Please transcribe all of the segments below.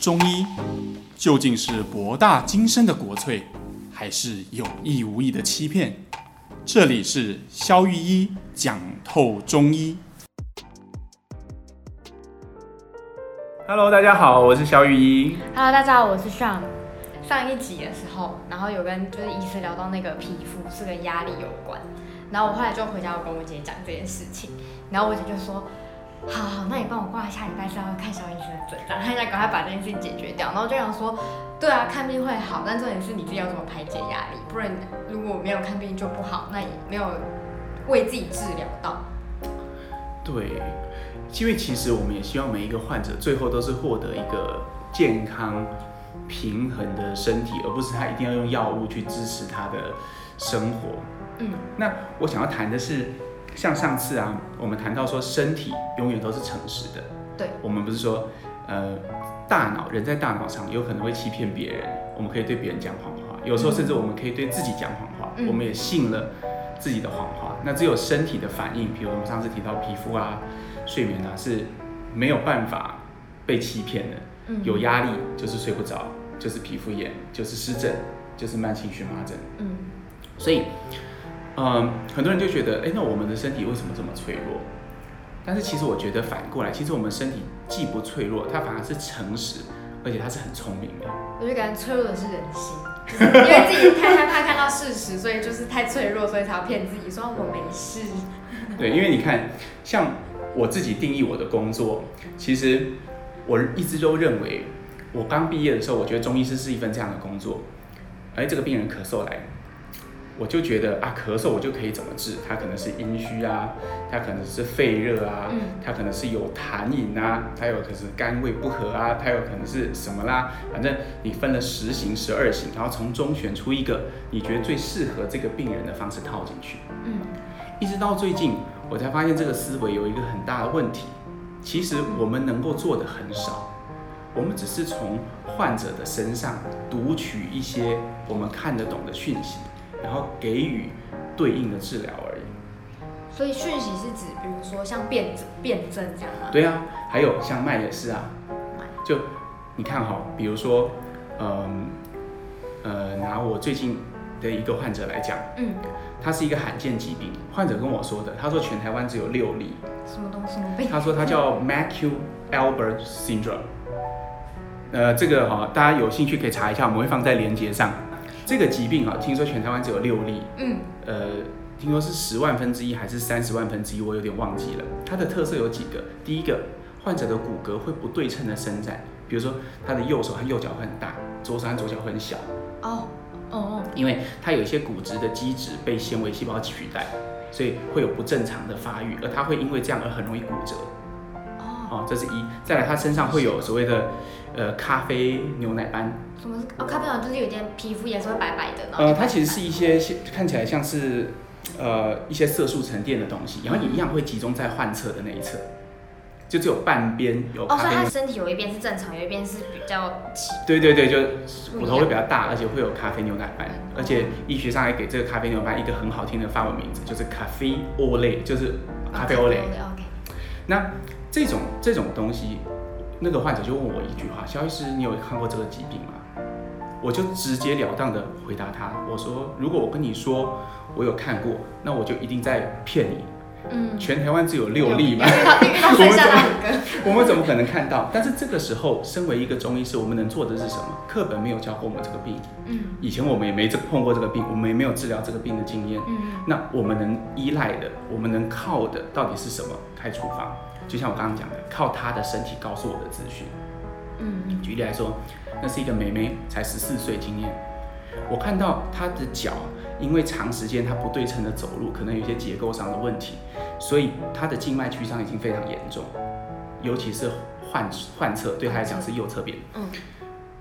中医究竟是博大精深的国粹，还是有意无意的欺骗？这里是肖玉医讲透中医。Hello，大家好，我是肖玉一。Hello，大家好，我是 Sean。上一集的时候，然后有跟就是医师聊到那个皮肤是跟压力有关，然后我后来就回家我跟我姐讲这件事情，然后我姐就说。好好，那你帮我挂下礼拜三要看小医生的诊断，他想赶快把这件事情解决掉。然后就想说，对啊，看病会好，但重点是你自己要怎么排解压力，不然如果没有看病就不好，那也没有为自己治疗到。对，因为其实我们也希望每一个患者最后都是获得一个健康平衡的身体，而不是他一定要用药物去支持他的生活。嗯，那我想要谈的是。像上次啊，我们谈到说，身体永远都是诚实的。对，我们不是说，呃，大脑人在大脑上有可能会欺骗别人，我们可以对别人讲谎话，有时候甚至我们可以对自己讲谎话，嗯、我们也信了自己的谎话。那只有身体的反应，比如我们上次提到皮肤啊、睡眠啊，是没有办法被欺骗的。嗯、有压力就是睡不着，就是皮肤炎，就是湿疹，就是慢性荨麻疹。嗯，所以。嗯，很多人就觉得，哎，那我们的身体为什么这么脆弱？但是其实我觉得反过来，其实我们身体既不脆弱，它反而是诚实，而且它是很聪明的。我就感觉脆弱的是人心，因为自己太害怕看到事实，所以就是太脆弱，所以才要骗自己说我没事。对，因为你看，像我自己定义我的工作，其实我一直都认为，我刚毕业的时候，我觉得中医师是一份这样的工作。哎，这个病人咳嗽来。我就觉得啊，咳嗽我就可以怎么治？它可能是阴虚啊，它可能是肺热啊，它可能是有痰饮啊，它有可能是肝胃不和啊，它有可能是什么啦？反正你分了十型、十二型，然后从中选出一个你觉得最适合这个病人的方式套进去。嗯，一直到最近，我才发现这个思维有一个很大的问题。其实我们能够做的很少，我们只是从患者的身上读取一些我们看得懂的讯息。然后给予对应的治疗而已。所以讯息是指，比如说像辨辨证这样吗？对啊，还有像脉也是啊。就你看哈，比如说，嗯，呃，拿我最近的一个患者来讲，嗯，他是一个罕见疾病，患者跟我说的，他说全台湾只有六例。什么东西？什么病？他说他叫 Macue-Albert Syndrome。呃，这个哈，大家有兴趣可以查一下，我们会放在链接上。这个疾病啊，听说全台湾只有六例。嗯，呃，听说是十万分之一还是三十万分之一，我有点忘记了。它的特色有几个，第一个，患者的骨骼会不对称的伸展，比如说他的右手和右脚会很大，左手和左脚会很小。哦，哦哦，因为它有一些骨质的基质被纤维细胞取代，所以会有不正常的发育，而它会因为这样而很容易骨折。哦，这是一。再来，它身上会有所谓的。呃，咖啡牛奶斑。什么是哦？咖啡牛奶就是有点皮肤颜色会白白的，呃，它其实是一些看起来像是呃一些色素沉淀的东西，然后也一样会集中在患侧的那一侧，就只有半边有。哦，所以它身体有一边是正常，有一边是比较起。对对对，就骨头会比较大，而且会有咖啡牛奶斑，而且医学上还给这个咖啡牛奶斑一个很好听的法文名字，就是咖啡欧蕾，就是咖啡欧蕾。OK。那这种这种东西。那个患者就问我一句话：“萧医师，你有看过这个疾病吗？”我就直截了当的回答他：“我说，如果我跟你说我有看过，那我就一定在骗你。嗯，全台湾只有六例嘛，我们怎么 我们怎么可能看到？但是这个时候，身为一个中医师，我们能做的是什么？课本没有教过我们这个病，嗯，以前我们也没碰过这个病，我们也没有治疗这个病的经验，嗯，那我们能依赖的，我们能靠的，到底是什么？开处方。”就像我刚刚讲的，靠他的身体告诉我的资讯。嗯，举例来说，那是一个妹妹，才十四岁，经验。我看到她的脚，因为长时间她不对称的走路，可能有一些结构上的问题，所以她的静脉曲张已经非常严重，尤其是患患侧，对她来讲是右侧边。嗯，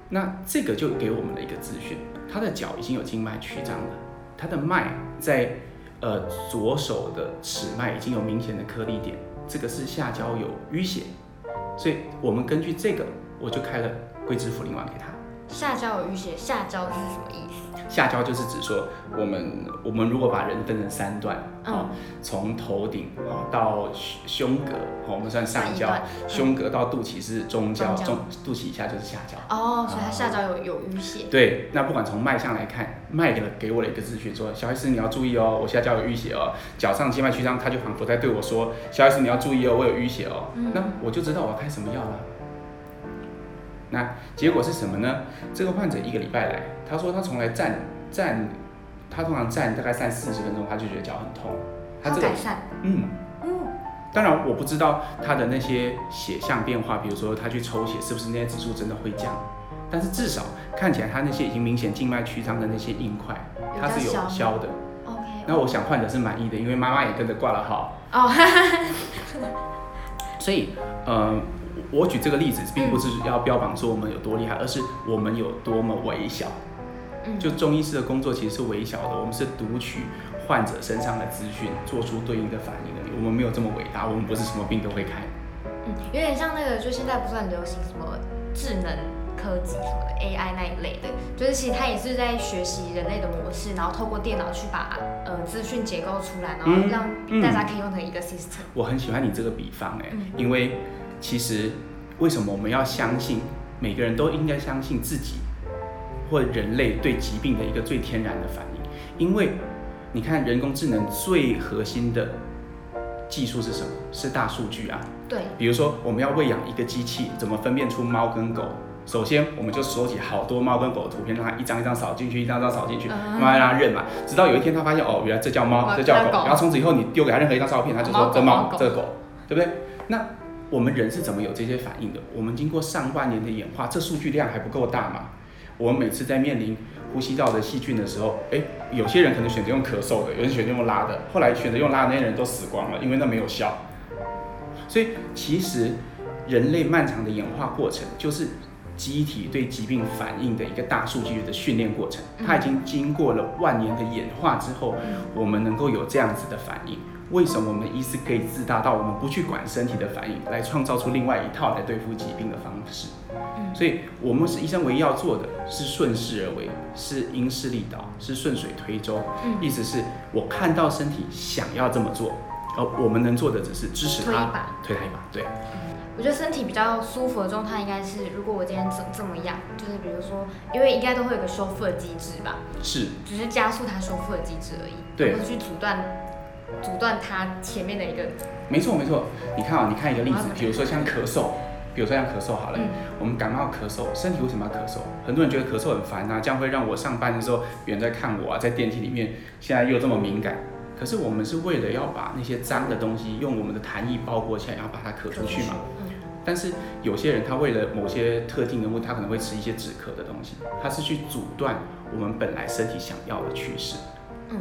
那这个就给我们的一个资讯，她的脚已经有静脉曲张了，她的脉在呃左手的尺脉已经有明显的颗粒点。这个是下焦有淤血，所以我们根据这个，我就开了桂枝茯苓丸给他。下焦有淤血，下焦是什么意思？下焦就是指说，我们我们如果把人分成三段，哦，从头顶哦到胸膈，哦，我们算上焦，胸膈到肚脐是中焦，中肚脐以下就是下焦。哦，所以它下焦有有淤血。对，那不管从脉象来看，脉给了给我了一个资讯，说小 S 你要注意哦，我下焦有淤血哦，脚上静脉曲张，他就仿佛在对我说，小 S 你要注意哦，我有淤血哦，那我就知道我要开什么药了。那结果是什么呢？这个患者一个礼拜来，他说他从来站站，他通常站大概站四十分钟，他就觉得脚很痛。他这个改善。嗯嗯。当然我不知道他的那些血象变化，比如说他去抽血是不是那些指数真的会降，但是至少看起来他那些已经明显静脉曲张的那些硬块，它是有消的。OK。那我想患者是满意的，因为妈妈也跟着挂了号。哦。所以，呃。我举这个例子，并不是要标榜说我们有多厉害，而是我们有多么微小。就中医师的工作其实是微小的，我们是读取患者身上的资讯，做出对应的反应的。我们没有这么伟大，我们不是什么病都会开。嗯，有点像那个，就现在不是很流行什么智能科技什么的 AI 那一类的，就是其实它也是在学习人类的模式，然后透过电脑去把呃资讯结构出来，然后让大家可以用成一个 system。我很喜欢你这个比方哎，因为。其实，为什么我们要相信每个人都应该相信自己或人类对疾病的一个最天然的反应？因为你看，人工智能最核心的技术是什么？是大数据啊。对。比如说，我们要喂养一个机器，怎么分辨出猫跟狗？首先，我们就收集好多猫跟狗的图片，让它一张一张扫进去，一张一张扫进去，慢慢让它认嘛。直到有一天，它发现哦，原来这叫猫，这叫狗。然后从此以后，你丢给它任何一张照片，它就说这猫，这狗，对不对？那。我们人是怎么有这些反应的？我们经过上万年的演化，这数据量还不够大吗？我们每次在面临呼吸道的细菌的时候，诶，有些人可能选择用咳嗽的，有人选择用拉的，后来选择用拉的那些人都死光了，因为那没有效。所以其实人类漫长的演化过程，就是机体对疾病反应的一个大数据的训练过程。它已经经过了万年的演化之后，我们能够有这样子的反应。为什么我们的医师可以自大到我们不去管身体的反应，来创造出另外一套来对付疾病的方式？嗯，所以我们是医生唯一要做的是顺势而为，是因势利导，是顺水推舟。嗯，意思是我看到身体想要这么做，而我们能做的只是支持他，推一把，推他一把。对，嗯，我觉得身体比较舒服的状态应该是，如果我今天怎怎么样，就是比如说，因为应该都会有个修复的机制吧？是，只是加速它修复的机制而已，对，不是去阻断。阻断它前面的一个，没错没错。你看啊、哦，你看一个例子，比如说像咳嗽，比如说像咳嗽好了，嗯、我们感冒咳嗽，身体为什么要咳嗽？很多人觉得咳嗽很烦啊，这样会让我上班的时候有人在看我啊，在电梯里面，现在又这么敏感。可是我们是为了要把那些脏的东西用我们的痰液包裹起来，然后把它咳出去嘛。嗯、但是有些人他为了某些特定的问题，他可能会吃一些止咳的东西，他是去阻断我们本来身体想要的趋势。嗯。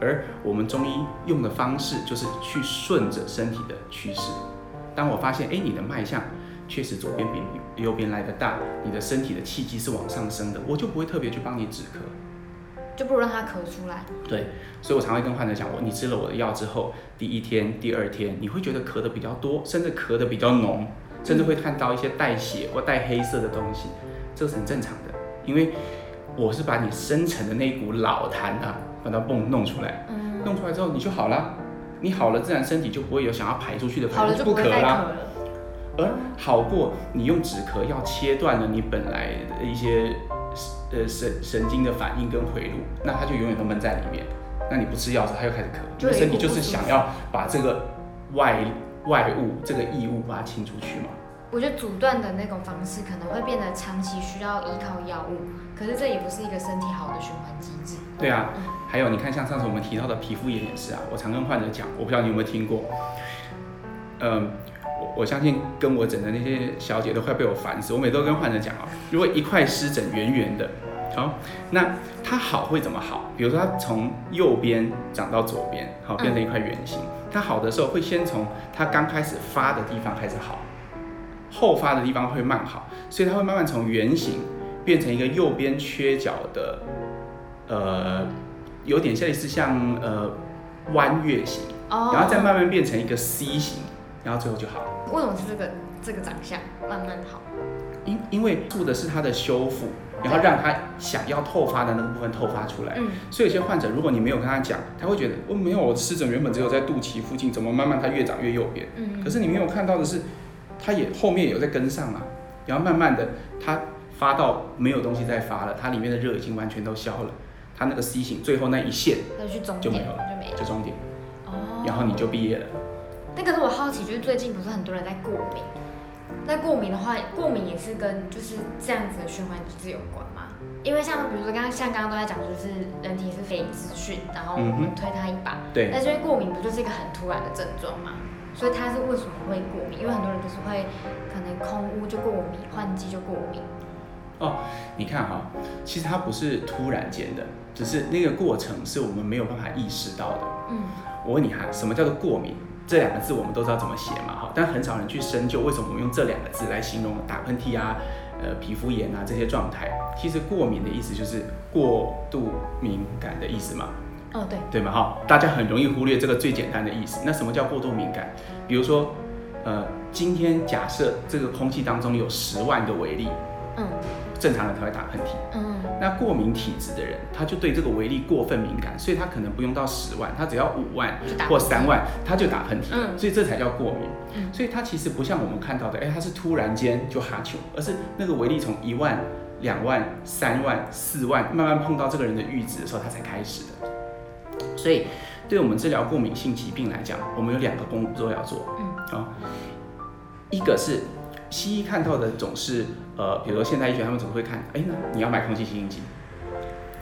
而我们中医用的方式就是去顺着身体的趋势。当我发现，哎，你的脉象确实左边比右边来得大，你的身体的气机是往上升的，我就不会特别去帮你止咳，就不如让它咳出来。对，所以我常会跟患者讲，我你吃了我的药之后，第一天、第二天，你会觉得咳得比较多，甚至咳得比较浓，甚至会看到一些带血或带黑色的东西，这是很正常的，因为我是把你深层的那一股老痰啊。把它泵弄出来，嗯、弄出来之后你就好了，你好了，自然身体就不会有想要排出去的不咳啦。而好过你用止咳药切断了你本来的一些呃神神经的反应跟回路，那它就永远都闷在里面。那你不吃药时，它又开始咳，因为身体就是想要把这个外外物这个异物把它清出去嘛。我觉得阻断的那种方式可能会变得长期需要依靠药物，可是这也不是一个身体好的循环机制。对啊，还有你看，像上次我们提到的皮肤炎也是啊。我常跟患者讲，我不知道你有没有听过，嗯，我我相信跟我诊的那些小姐都快被我烦死。我每次都跟患者讲啊，如果一块湿疹圆圆的，好，那它好会怎么好？比如说它从右边长到左边，好，变成一块圆形。它好的时候会先从它刚开始发的地方开始好。后发的地方会慢好，所以它会慢慢从圆形变成一个右边缺角的，呃，有点像类似像呃弯月形，然后再慢慢变成一个 C 型，然后最后就好了。为什么是这个这个长相慢慢好？因因为做的是它的修复，然后让它想要透发的那个部分透发出来。嗯，所以有些患者，如果你没有跟他讲，他会觉得哦，没有，我湿疹原本只有在肚脐附近，怎么慢慢它越长越右边？嗯，可是你没有看到的是，它也后面有在跟上啊，然后慢慢的它发到没有东西再发了，它里面的热已经完全都消了，它那个 C 型最后那一线就没有了，就没了，就终点。哦，然后你就毕业了。那可是我好奇，就是最近不是很多人在过敏？那过敏的话，过敏也是跟就是这样子的循环机制有关吗？因为像比如说刚刚像刚刚都在讲，就是人体是非资讯，然后我们推它一把。嗯、对。但是因为过敏不就是一个很突然的症状吗？所以它是为什么会过敏？因为很多人就是会可能空污就过敏，换季就过敏。哦，你看哈，其实它不是突然间的，只是那个过程是我们没有办法意识到的。嗯。我问你哈，什么叫做过敏？这两个字我们都知道怎么写嘛，哈，但很少人去深究为什么我们用这两个字来形容打喷嚏啊、呃皮肤炎啊这些状态。其实过敏的意思就是过度敏感的意思嘛。哦，对，对嘛，哈，大家很容易忽略这个最简单的意思。那什么叫过度敏感？比如说，呃，今天假设这个空气当中有十万个微粒，嗯。正常人他会打喷嚏，嗯，那过敏体质的人，他就对这个微粒过分敏感，所以他可能不用到十万，他只要五万或三万，他就打喷嚏，嗯，所以这才叫过敏，嗯，所以他其实不像我们看到的，哎、欸，他是突然间就哈球，而是那个微粒从一万、两万、三万、四万慢慢碰到这个人的阈值的时候，他才开始的。所以，对我们治疗过敏性疾病来讲，我们有两个工作要做，嗯，啊，一个是。西医看到的总是，呃，比如说现代医学，他们总会看，哎，那你要买空气清新机，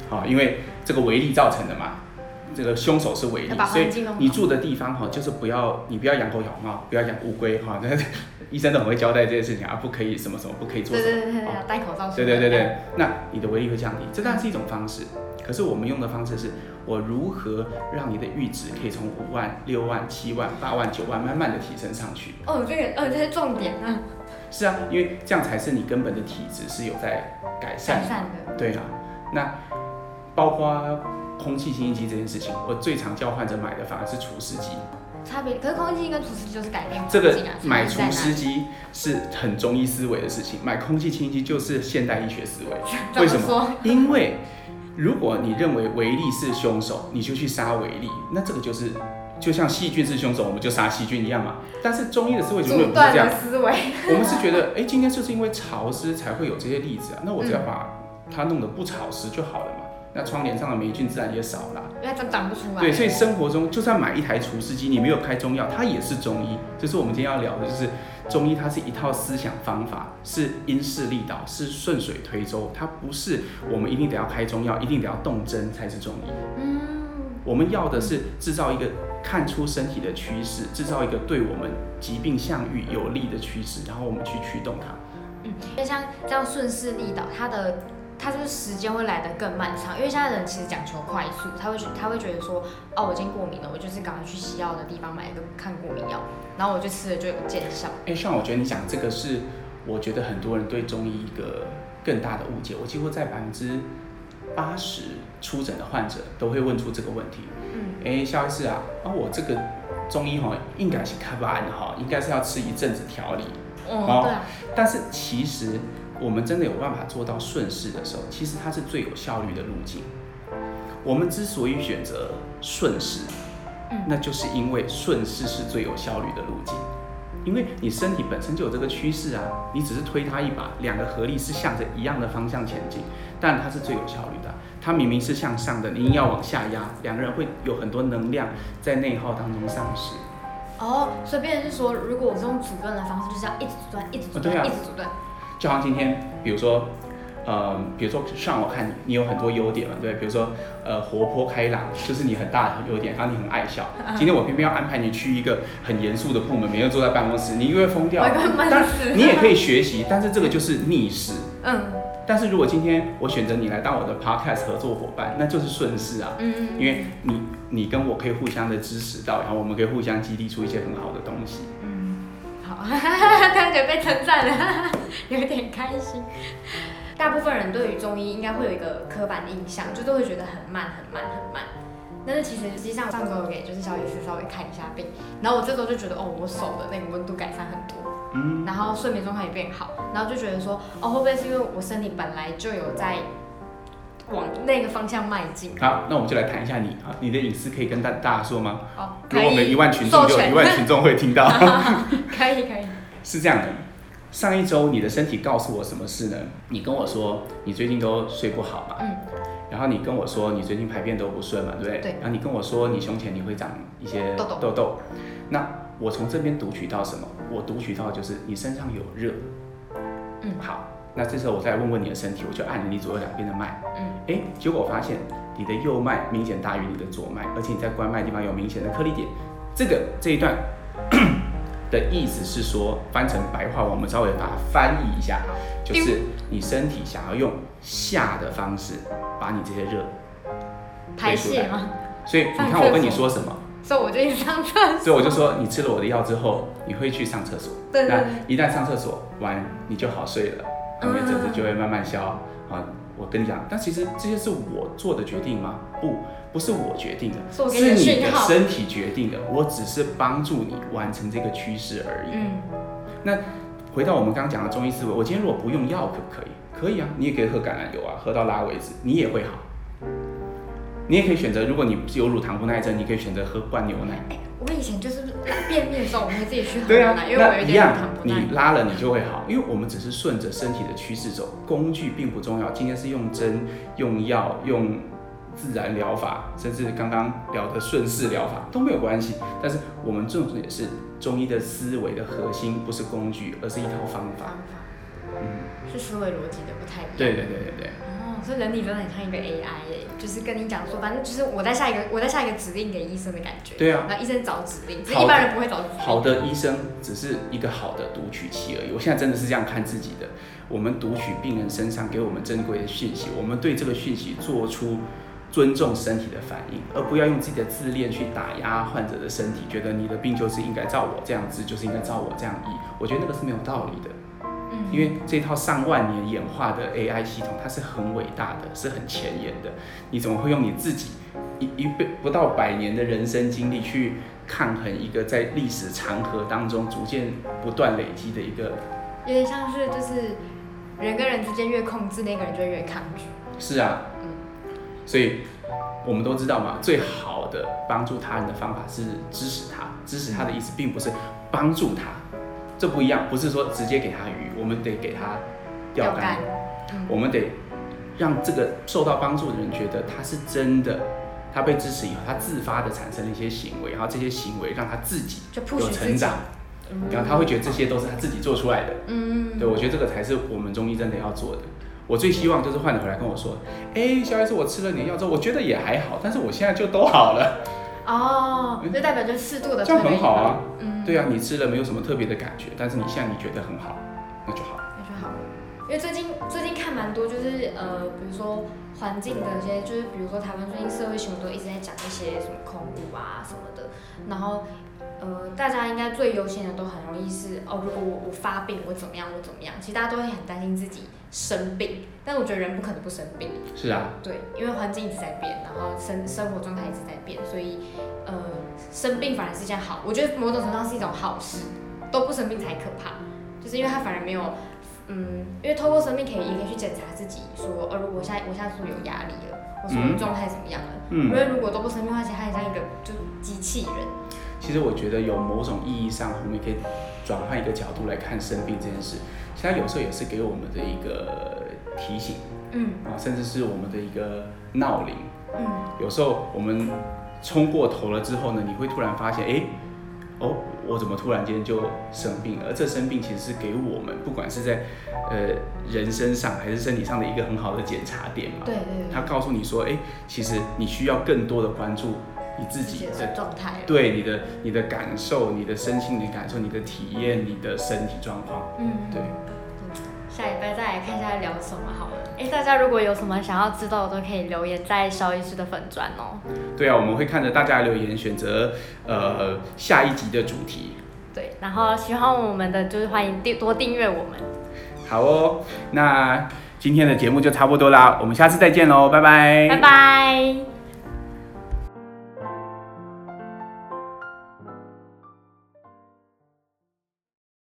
好，因为这个微粒造成的嘛，这个凶手是微粒，所以你住的地方哈，就是不要，你不要养狗咬猫，不要养乌龟哈，那 医生都很会交代这些事情啊，不可以什么什么，不可以做什么，对对对对，要戴口罩，对对对对，那你的微粒会降低，这当然是一种方式，可是我们用的方式是，我如何让你的阈值可以从五万、六万、七万、八万、九万慢慢的提升上去？哦，这个，哦，这是重点啊。是啊，因为这样才是你根本的体质是有在改善善的。对啊，那包括空气清新机这件事情，我最常叫患者买的反而是除湿机。差别，可是空气清新跟除湿机就是改变、啊。这个买除湿机是很中医思维的事情，买空气清新机就是现代医学思维。为什么？因为如果你认为微粒是凶手，你就去杀微粒，那这个就是。就像细菌是凶手，我们就杀细菌一样嘛。但是中医的思维永远不是这样。思维，我们是觉得，哎，今天就是因为潮湿才会有这些例子啊。那我只要把它弄得不潮湿就好了嘛。那窗帘上的霉菌自然也少了。因为它长不出来。对，所以生活中就算买一台除湿机，你没有开中药，它也是中医。这是我们今天要聊的，就是中医它是一套思想方法，是因势利导，是顺水推舟，它不是我们一定得要开中药，一定得要动针才是中医。嗯。我们要的是制造一个。看出身体的趋势，制造一个对我们疾病向遇有利的趋势，然后我们去驱动它。嗯，就像这样顺势利导，它的它就是时间会来得更漫长。因为现在人其实讲求快速，他会他会觉得说，哦，我已经过敏了，我就是赶快去西药的地方买一个抗过敏药，然后我就吃了就有见效。哎，像我觉得你讲这个是，我觉得很多人对中医一个更大的误解。我几乎在百分之八十出诊的患者都会问出这个问题。嗯，哎，肖医师啊，啊，我这个中医哈，应该是开完哈，应该是要吃一阵子调理。哦，对。啊但是其实我们真的有办法做到顺势的时候，其实它是最有效率的路径。我们之所以选择顺势，嗯，那就是因为顺势是最有效率的路径。因为你身体本身就有这个趋势啊，你只是推它一把，两个合力是向着一样的方向前进，但它是最有效率的。它明明是向上的，你硬要往下压，两个人会有很多能量在内耗当中丧失。哦，所以变成是说，如果我是用阻断的方式，就是要一直阻断，一直阻断，一直阻断。就好像今天，比如说。呃，比如说上我看你，你有很多优点嘛，对，比如说呃活泼开朗，就是你很大的优点，然后你很爱笑。今天我偏偏要安排你去一个很严肃的部门，每天坐在办公室，你又会疯掉。但你也可以学习，但是这个就是逆势。嗯。但是如果今天我选择你来当我的 podcast 合作伙伴，那就是顺势啊。嗯。因为你你跟我可以互相的支持到，然后我们可以互相激励出一些很好的东西。嗯。好，被称赞了，有点开心。大部分人对于中医应该会有一个刻板印象，就都会觉得很慢、很慢、很慢。但是其实实际上上周有给就是小医师稍微看一下病，然后我这周就觉得哦，我手的那个温度改善很多，嗯，然后睡眠状况也变好，然后就觉得说哦，会不会是因为我身体本来就有在往那个方向迈进？好，那我们就来谈一下你啊，你的隐私可以跟大大家说吗？哦，可以。如果我们一万群众就有一万群众会听到，可 以可以。是这样的，上一周你的身体告诉我什么事呢？你跟我说你最近都睡不好嘛，嗯。然后你跟我说你最近排便都不顺嘛，对不对？对。然后你跟我说你胸前你会长一些痘痘。痘痘。那我从这边读取到什么？我读取到就是你身上有热。嗯。好，那这时候我再问问你的身体，我就按了你左右两边的脉。嗯。哎，结果我发现你的右脉明显大于你的左脉，而且你在关脉地方有明显的颗粒点。这个这一段的意思是说，翻成白话，我们稍微把它翻译一下，就是你身体想要用下的方式。把你这些热排泄吗？所以你看我跟你说什么？所以我就去上厕所。所以我就说，你吃了我的药之后，你会去上厕所。对，对，对。那一旦上厕所完，你就好睡了，因为疹子就会慢慢消。啊，我跟你讲，但其实这些是我做的决定吗？不，不是我决定的，是你的身体决定的。我只是帮助你完成这个趋势而已。嗯。那回到我们刚刚讲的中医思维，我今天如果不用药，可不可以？可以啊，你也可以喝橄榄油啊，喝到拉为止，你也会好。你也可以选择，如果你有乳糖不耐症，你可以选择喝灌牛奶。欸，我以前就是便秘的时候，我会自己去喝牛奶，啊，因为我有点乳糖不耐。你拉了，你就会好，因为我们只是顺着身体的趋势走，工具并不重要。今天是用针、用药、用自然疗法，甚至刚刚聊的顺势疗法都没有关系。但是我们重点是中医的思维的核心，不是工具，而是一套方法。嗯，是思维逻辑的不太一样。对对对对对。哦，所以人体真的很像一个 AI 诶，就是跟你讲说，反正就是我在下一个，我在下一个指令给医生的感觉。对啊。那医生找指令，一般人不会找指令。好的医生只是一个好的读取器而已。我现在真的是这样看自己的。我们读取病人身上给我们珍贵的讯息，我们对这个讯息做出尊重身体的反应，而不要用自己的自恋去打压患者的身体，觉得你的病就是应该照我这样治，就是应该照我这样医。我觉得那个是没有道理的。嗯因为这套上万年演化的 AI 系统，它是很伟大的，是很前沿的。你怎么会用你自己一一辈不到百年的人生经历去抗衡一个在历史长河当中逐渐不断累积的一个？有点像是就是人跟人之间越控制，那个人就越抗拒。是啊，嗯，所以我们都知道嘛，最好的帮助他人的方法是支持他。支持他的意思并不是帮助他。这不一样，不是说直接给他鱼，我们得给他钓竿，嗯、我们得让这个受到帮助的人觉得他是真的，他被支持以后，他自发的产生了一些行为，然后这些行为让他自己有成长，然后他会觉得这些都是他自己做出来的。嗯，对，我觉得这个才是我们中医真的要做的。我最希望就是患者回来跟我说，哎，萧医师，我吃了你的药之后，我觉得也还好，但是我现在就都好了。哦，这代表就适度的，这样很好啊。嗯，对啊，你吃了没有什么特别的感觉，但是你现在你觉得很好，那就好，那就好。因为最近最近看蛮多，就是呃，比如说环境的一些，就是比如说台湾最近社会新闻都一直在讲一些什么空污啊什么的，然后。呃，大家应该最优先的都很容易是哦，如果我我发病，我怎么样，我怎么样？其实大家都会很担心自己生病，但是我觉得人不可能不生病。是啊。对，因为环境一直在变，然后生生活状态一直在变，所以呃，生病反而是件好，我觉得某种程度上是一种好事，都不生病才可怕，就是因为它反而没有，嗯，因为透过生命可以也可以去检查自己，说呃，如果我现在我现在是不是有压力了，我说我状态怎么样了？嗯。因为如果都不生病的话，其实它很像一个就机器人。其实我觉得有某种意义上，我们也可以转换一个角度来看生病这件事。其实它有时候也是给我们的一个提醒，嗯，啊，甚至是我们的一个闹铃，嗯。有时候我们冲过头了之后呢，你会突然发现，哎，哦，我怎么突然间就生病了？而这生病其实是给我们，不管是在呃人身上还是身体上的一个很好的检查点嘛。对对对。他告诉你说，哎，其实你需要更多的关注。你自己的状态，对你的你的感受，你的身心的感受，你的体验，你的身体状况，嗯，对。下礼拜再来看一下聊什么好了。哎，大家如果有什么想要知道的，都可以留言在萧医师的粉砖哦。对啊，我们会看着大家的留言，选择呃下一集的主题。对，然后喜欢我们的，就是欢迎订多订阅我们。好哦，那今天的节目就差不多啦，我们下次再见喽，拜拜。拜拜。